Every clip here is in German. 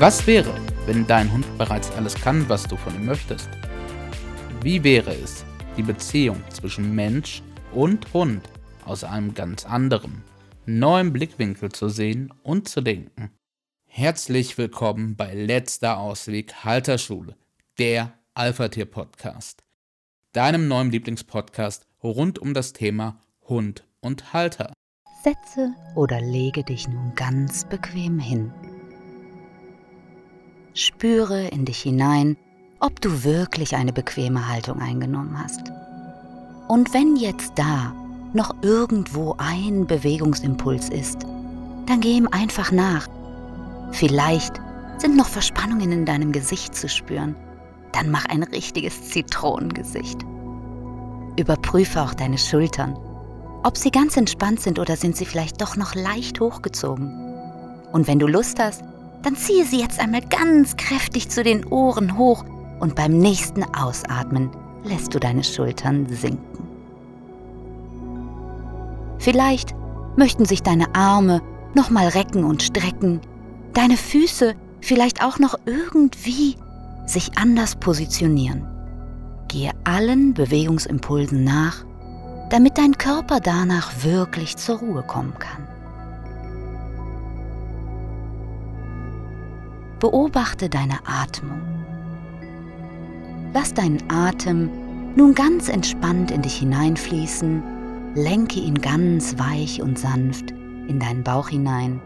Was wäre, wenn dein Hund bereits alles kann, was du von ihm möchtest? Wie wäre es, die Beziehung zwischen Mensch und Hund aus einem ganz anderen, neuen Blickwinkel zu sehen und zu denken? Herzlich willkommen bei Letzter Ausweg Halterschule, der Alpha-Tier-Podcast, deinem neuen Lieblingspodcast rund um das Thema Hund und Halter. Setze oder lege dich nun ganz bequem hin. Spüre in dich hinein, ob du wirklich eine bequeme Haltung eingenommen hast. Und wenn jetzt da noch irgendwo ein Bewegungsimpuls ist, dann geh ihm einfach nach. Vielleicht sind noch Verspannungen in deinem Gesicht zu spüren. Dann mach ein richtiges Zitronengesicht. Überprüfe auch deine Schultern, ob sie ganz entspannt sind oder sind sie vielleicht doch noch leicht hochgezogen. Und wenn du Lust hast, dann ziehe sie jetzt einmal ganz kräftig zu den Ohren hoch und beim nächsten Ausatmen lässt du deine Schultern sinken. Vielleicht möchten sich deine Arme nochmal recken und strecken, deine Füße vielleicht auch noch irgendwie sich anders positionieren. Gehe allen Bewegungsimpulsen nach, damit dein Körper danach wirklich zur Ruhe kommen kann. Beobachte deine Atmung. Lass deinen Atem nun ganz entspannt in dich hineinfließen, lenke ihn ganz weich und sanft in deinen Bauch hinein.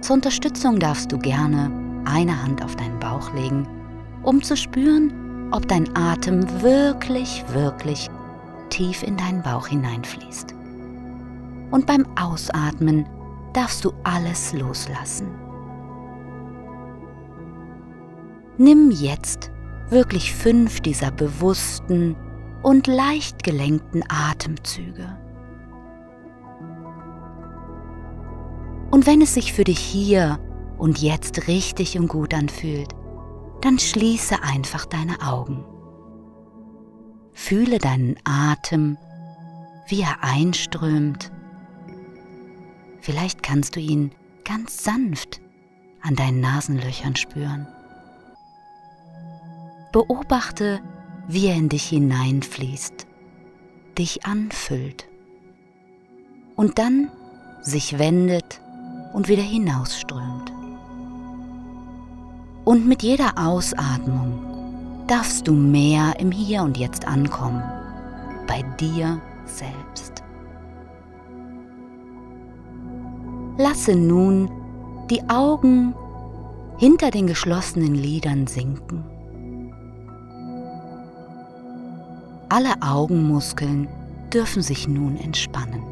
Zur Unterstützung darfst du gerne eine Hand auf deinen Bauch legen, um zu spüren, ob dein Atem wirklich, wirklich tief in deinen Bauch hineinfließt. Und beim Ausatmen darfst du alles loslassen. Nimm jetzt wirklich fünf dieser bewussten und leicht gelenkten Atemzüge. Und wenn es sich für dich hier und jetzt richtig und gut anfühlt, dann schließe einfach deine Augen. Fühle deinen Atem, wie er einströmt. Vielleicht kannst du ihn ganz sanft an deinen Nasenlöchern spüren. Beobachte, wie er in dich hineinfließt, dich anfüllt und dann sich wendet und wieder hinausströmt. Und mit jeder Ausatmung darfst du mehr im Hier und Jetzt ankommen, bei dir selbst. Lasse nun die Augen hinter den geschlossenen Lidern sinken. Alle Augenmuskeln dürfen sich nun entspannen.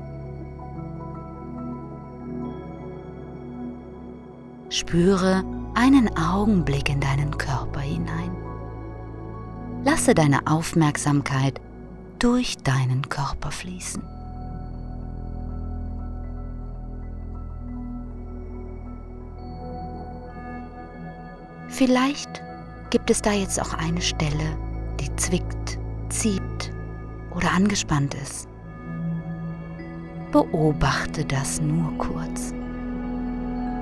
Spüre einen Augenblick in deinen Körper hinein. Lasse deine Aufmerksamkeit durch deinen Körper fließen. Vielleicht gibt es da jetzt auch eine Stelle, die zwickt, zieht oder angespannt ist. Beobachte das nur kurz.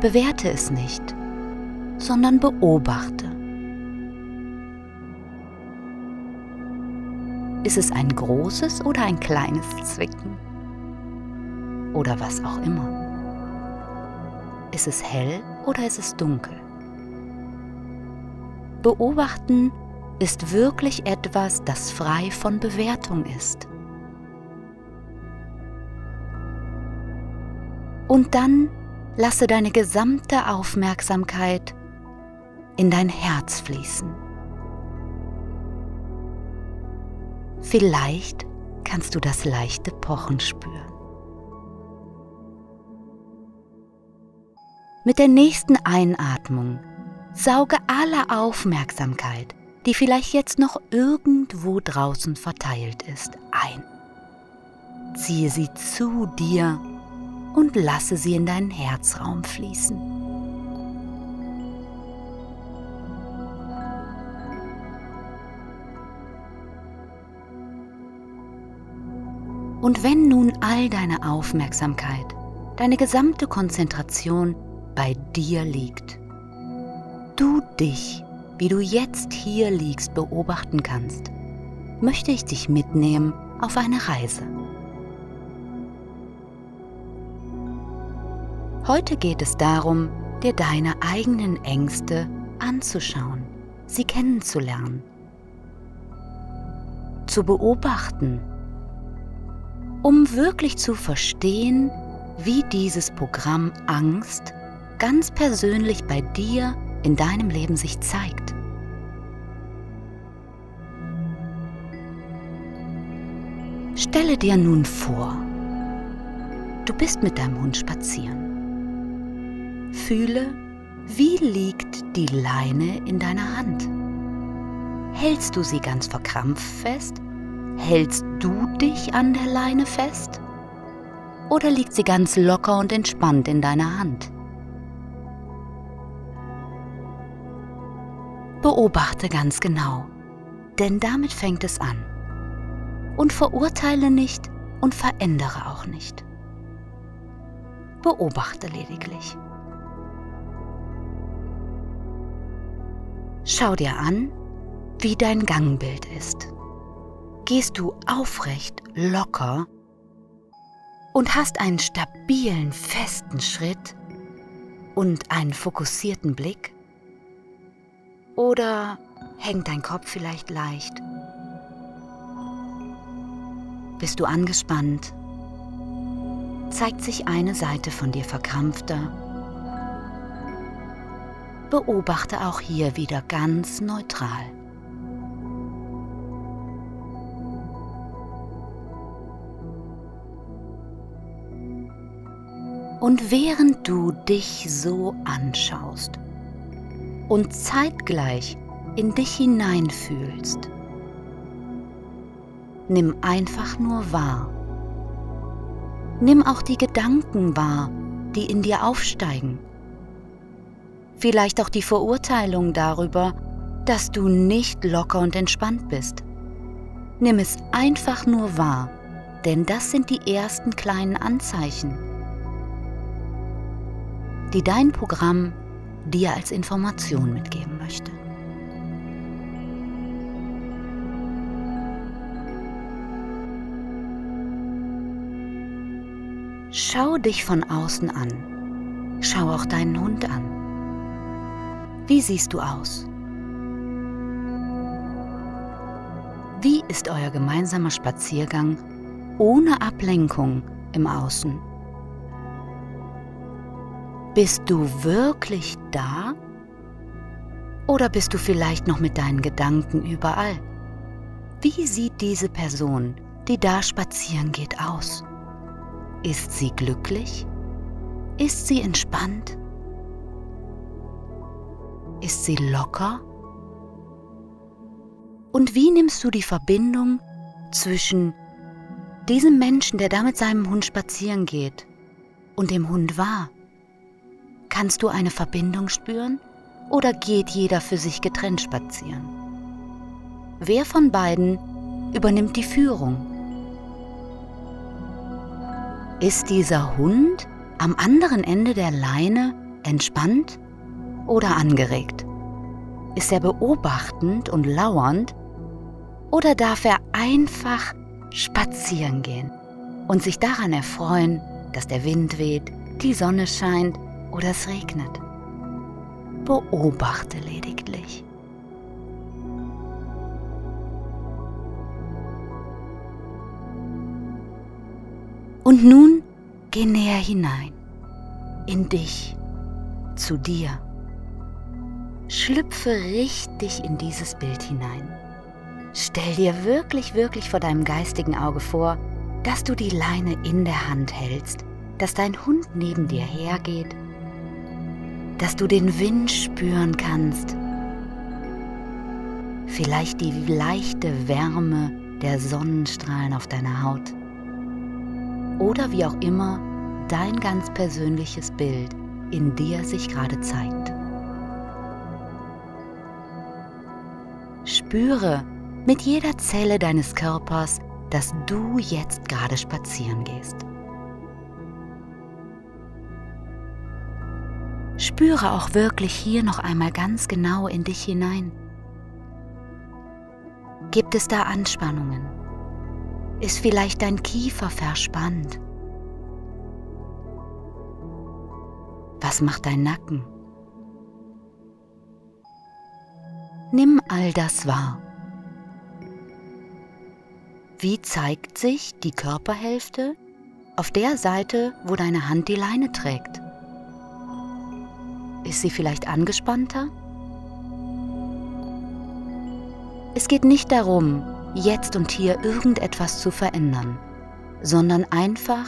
Bewerte es nicht, sondern beobachte. Ist es ein großes oder ein kleines Zwicken? Oder was auch immer? Ist es hell oder ist es dunkel? Beobachten ist wirklich etwas, das frei von Bewertung ist. Und dann lasse deine gesamte Aufmerksamkeit in dein Herz fließen. Vielleicht kannst du das leichte Pochen spüren. Mit der nächsten Einatmung sauge alle Aufmerksamkeit, die vielleicht jetzt noch irgendwo draußen verteilt ist, ein. Ziehe sie zu dir und lasse sie in deinen Herzraum fließen. Und wenn nun all deine Aufmerksamkeit, deine gesamte Konzentration bei dir liegt, du dich, wie du jetzt hier liegst, beobachten kannst, möchte ich dich mitnehmen auf eine Reise. Heute geht es darum, dir deine eigenen Ängste anzuschauen, sie kennenzulernen, zu beobachten, um wirklich zu verstehen, wie dieses Programm Angst ganz persönlich bei dir in deinem Leben sich zeigt. Stelle dir nun vor, du bist mit deinem Hund spazieren. Fühle, wie liegt die Leine in deiner Hand? Hältst du sie ganz verkrampft fest? Hältst du dich an der Leine fest? Oder liegt sie ganz locker und entspannt in deiner Hand? Beobachte ganz genau, denn damit fängt es an und verurteile nicht und verändere auch nicht. Beobachte lediglich. Schau dir an, wie dein Gangbild ist. Gehst du aufrecht, locker und hast einen stabilen, festen Schritt und einen fokussierten Blick? Oder hängt dein Kopf vielleicht leicht bist du angespannt? Zeigt sich eine Seite von dir verkrampfter? Beobachte auch hier wieder ganz neutral. Und während du dich so anschaust und zeitgleich in dich hineinfühlst, Nimm einfach nur wahr. Nimm auch die Gedanken wahr, die in dir aufsteigen. Vielleicht auch die Verurteilung darüber, dass du nicht locker und entspannt bist. Nimm es einfach nur wahr, denn das sind die ersten kleinen Anzeichen, die dein Programm dir als Information mitgeben möchte. Schau dich von außen an. Schau auch deinen Hund an. Wie siehst du aus? Wie ist euer gemeinsamer Spaziergang ohne Ablenkung im Außen? Bist du wirklich da? Oder bist du vielleicht noch mit deinen Gedanken überall? Wie sieht diese Person, die da spazieren geht, aus? Ist sie glücklich? Ist sie entspannt? Ist sie locker? Und wie nimmst du die Verbindung zwischen diesem Menschen, der da mit seinem Hund spazieren geht, und dem Hund wahr? Kannst du eine Verbindung spüren oder geht jeder für sich getrennt spazieren? Wer von beiden übernimmt die Führung? Ist dieser Hund am anderen Ende der Leine entspannt oder angeregt? Ist er beobachtend und lauernd oder darf er einfach spazieren gehen und sich daran erfreuen, dass der Wind weht, die Sonne scheint oder es regnet? Beobachte lediglich. Und nun geh näher hinein, in dich, zu dir. Schlüpfe richtig in dieses Bild hinein. Stell dir wirklich, wirklich vor deinem geistigen Auge vor, dass du die Leine in der Hand hältst, dass dein Hund neben dir hergeht, dass du den Wind spüren kannst, vielleicht die leichte Wärme der Sonnenstrahlen auf deiner Haut oder wie auch immer dein ganz persönliches Bild in dir sich gerade zeigt. Spüre mit jeder Zelle deines Körpers, dass du jetzt gerade spazieren gehst. Spüre auch wirklich hier noch einmal ganz genau in dich hinein. Gibt es da Anspannungen? Ist vielleicht dein Kiefer verspannt? Was macht dein Nacken? Nimm all das wahr. Wie zeigt sich die Körperhälfte auf der Seite, wo deine Hand die Leine trägt? Ist sie vielleicht angespannter? Es geht nicht darum, jetzt und hier irgendetwas zu verändern, sondern einfach,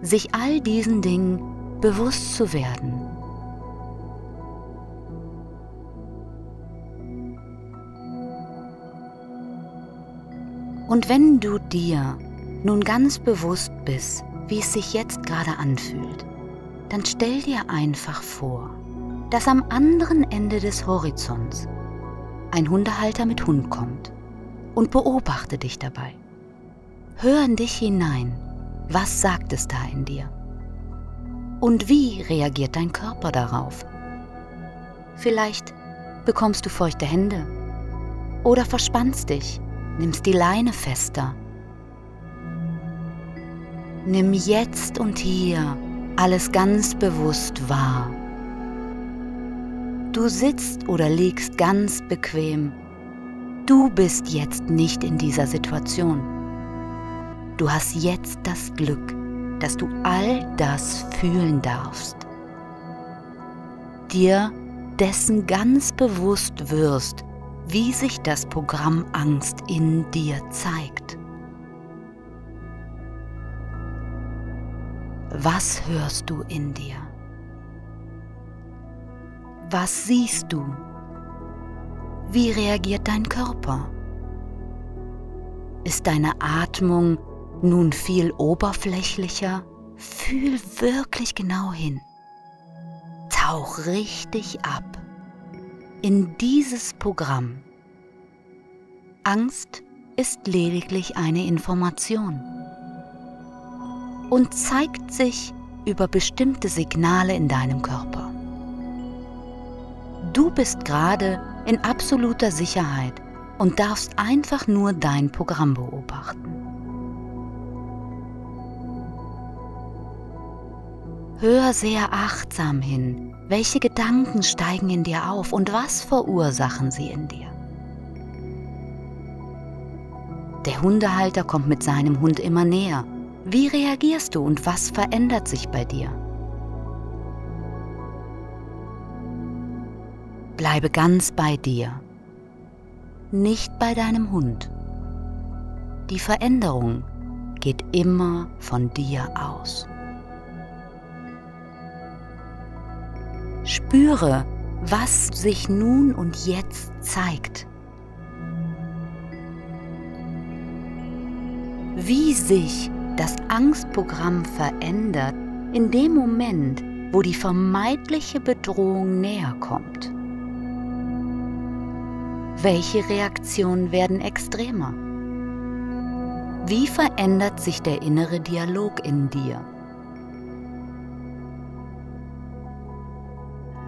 sich all diesen Dingen bewusst zu werden. Und wenn du dir nun ganz bewusst bist, wie es sich jetzt gerade anfühlt, dann stell dir einfach vor, dass am anderen Ende des Horizonts ein Hundehalter mit Hund kommt und beobachte dich dabei. Hör in dich hinein, was sagt es da in dir? Und wie reagiert dein Körper darauf? Vielleicht bekommst du feuchte Hände oder verspannst dich nimmst die Leine fester. Nimm jetzt und hier alles ganz bewusst wahr. Du sitzt oder liegst ganz bequem. Du bist jetzt nicht in dieser Situation. Du hast jetzt das Glück, dass du all das fühlen darfst. Dir dessen ganz bewusst wirst, wie sich das Programm Angst in dir zeigt. Was hörst du in dir? Was siehst du? Wie reagiert dein Körper? Ist deine Atmung nun viel oberflächlicher? Fühl wirklich genau hin. Tauch richtig ab in dieses Programm. Angst ist lediglich eine Information und zeigt sich über bestimmte Signale in deinem Körper. Du bist gerade in absoluter Sicherheit und darfst einfach nur dein Programm beobachten. Hör sehr achtsam hin, welche Gedanken steigen in dir auf und was verursachen sie in dir? Der Hundehalter kommt mit seinem Hund immer näher. Wie reagierst du und was verändert sich bei dir? Bleibe ganz bei dir, nicht bei deinem Hund. Die Veränderung geht immer von dir aus. Spüre, was sich nun und jetzt zeigt. Wie sich das Angstprogramm verändert in dem Moment, wo die vermeintliche Bedrohung näher kommt. Welche Reaktionen werden extremer? Wie verändert sich der innere Dialog in dir?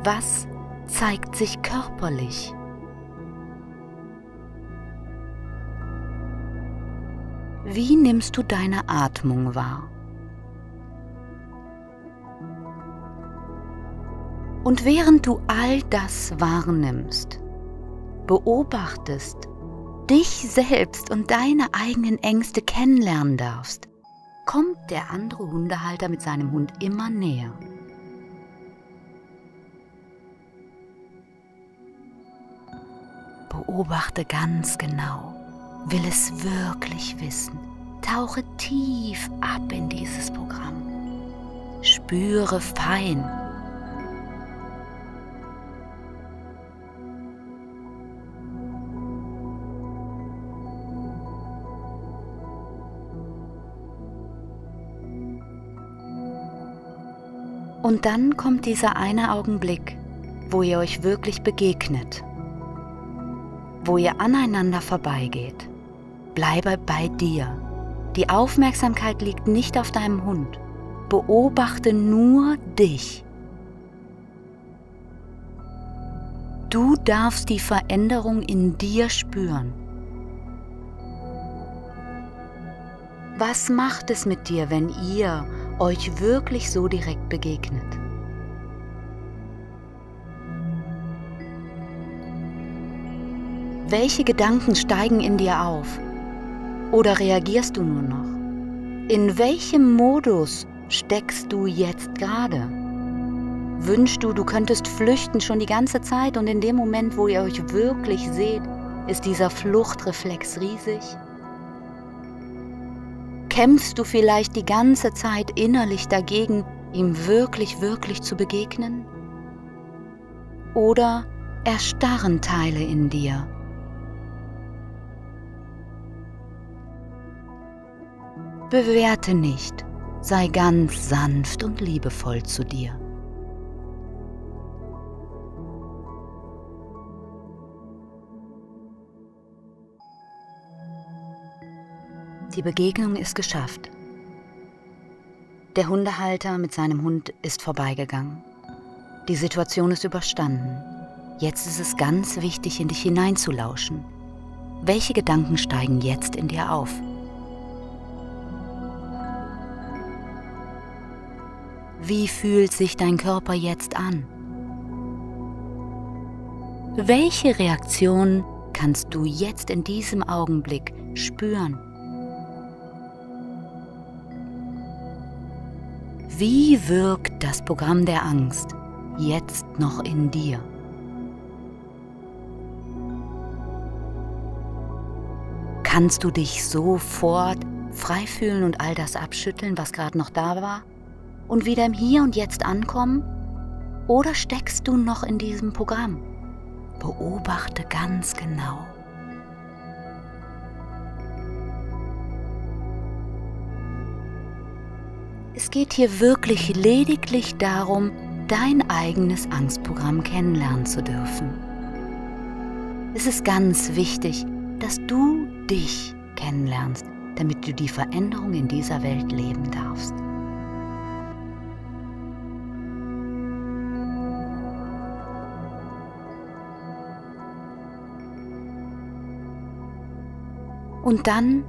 Was zeigt sich körperlich? Wie nimmst du deine Atmung wahr? Und während du all das wahrnimmst, beobachtest, dich selbst und deine eigenen Ängste kennenlernen darfst, kommt der andere Hundehalter mit seinem Hund immer näher. Beobachte ganz genau. Will es wirklich wissen. Tauche tief ab in dieses Programm. Spüre fein. Und dann kommt dieser eine Augenblick, wo ihr euch wirklich begegnet wo ihr aneinander vorbeigeht. Bleibe bei dir. Die Aufmerksamkeit liegt nicht auf deinem Hund. Beobachte nur dich. Du darfst die Veränderung in dir spüren. Was macht es mit dir, wenn ihr euch wirklich so direkt begegnet? Welche Gedanken steigen in dir auf? Oder reagierst du nur noch? In welchem Modus steckst du jetzt gerade? Wünschst du, du könntest flüchten schon die ganze Zeit und in dem Moment, wo ihr euch wirklich seht, ist dieser Fluchtreflex riesig? Kämpfst du vielleicht die ganze Zeit innerlich dagegen, ihm wirklich, wirklich zu begegnen? Oder erstarren Teile in dir? Bewerte nicht, sei ganz sanft und liebevoll zu dir. Die Begegnung ist geschafft. Der Hundehalter mit seinem Hund ist vorbeigegangen. Die Situation ist überstanden. Jetzt ist es ganz wichtig, in dich hineinzulauschen. Welche Gedanken steigen jetzt in dir auf? Wie fühlt sich dein Körper jetzt an? Welche Reaktion kannst du jetzt in diesem Augenblick spüren? Wie wirkt das Programm der Angst jetzt noch in dir? Kannst du dich sofort frei fühlen und all das abschütteln, was gerade noch da war? Und wieder im Hier und Jetzt ankommen? Oder steckst du noch in diesem Programm? Beobachte ganz genau. Geht hier wirklich lediglich darum, dein eigenes Angstprogramm kennenlernen zu dürfen. Es ist ganz wichtig, dass du dich kennenlernst, damit du die Veränderung in dieser Welt leben darfst. Und dann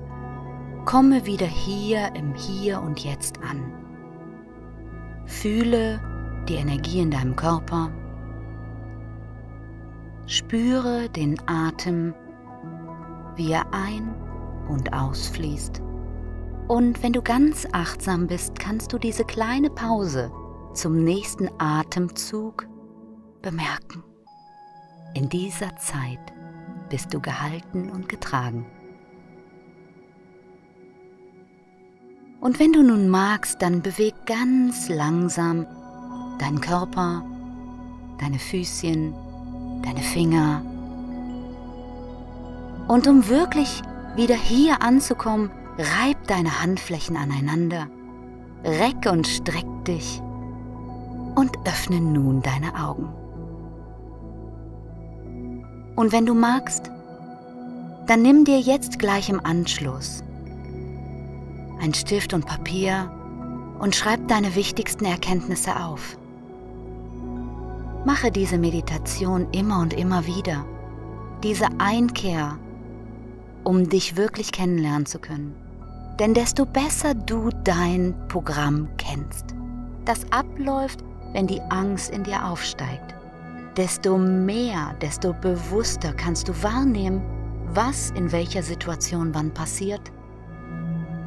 Komme wieder hier im Hier und Jetzt an. Fühle die Energie in deinem Körper. Spüre den Atem, wie er ein- und ausfließt. Und wenn du ganz achtsam bist, kannst du diese kleine Pause zum nächsten Atemzug bemerken. In dieser Zeit bist du gehalten und getragen. Und wenn du nun magst, dann beweg ganz langsam deinen Körper, deine Füßchen, deine Finger. Und um wirklich wieder hier anzukommen, reib deine Handflächen aneinander, reck und streck dich und öffne nun deine Augen. Und wenn du magst, dann nimm dir jetzt gleich im Anschluss ein Stift und Papier und schreib deine wichtigsten Erkenntnisse auf. Mache diese Meditation immer und immer wieder, diese Einkehr, um dich wirklich kennenlernen zu können. Denn desto besser du dein Programm kennst, das abläuft, wenn die Angst in dir aufsteigt, desto mehr, desto bewusster kannst du wahrnehmen, was in welcher Situation wann passiert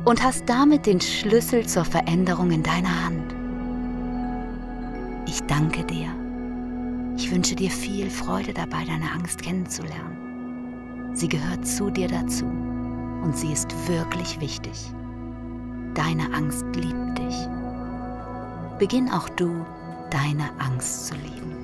und hast damit den Schlüssel zur Veränderung in deiner Hand. Ich danke dir. Ich wünsche dir viel Freude dabei, deine Angst kennenzulernen. Sie gehört zu dir dazu und sie ist wirklich wichtig. Deine Angst liebt dich. Beginn auch du, deine Angst zu lieben.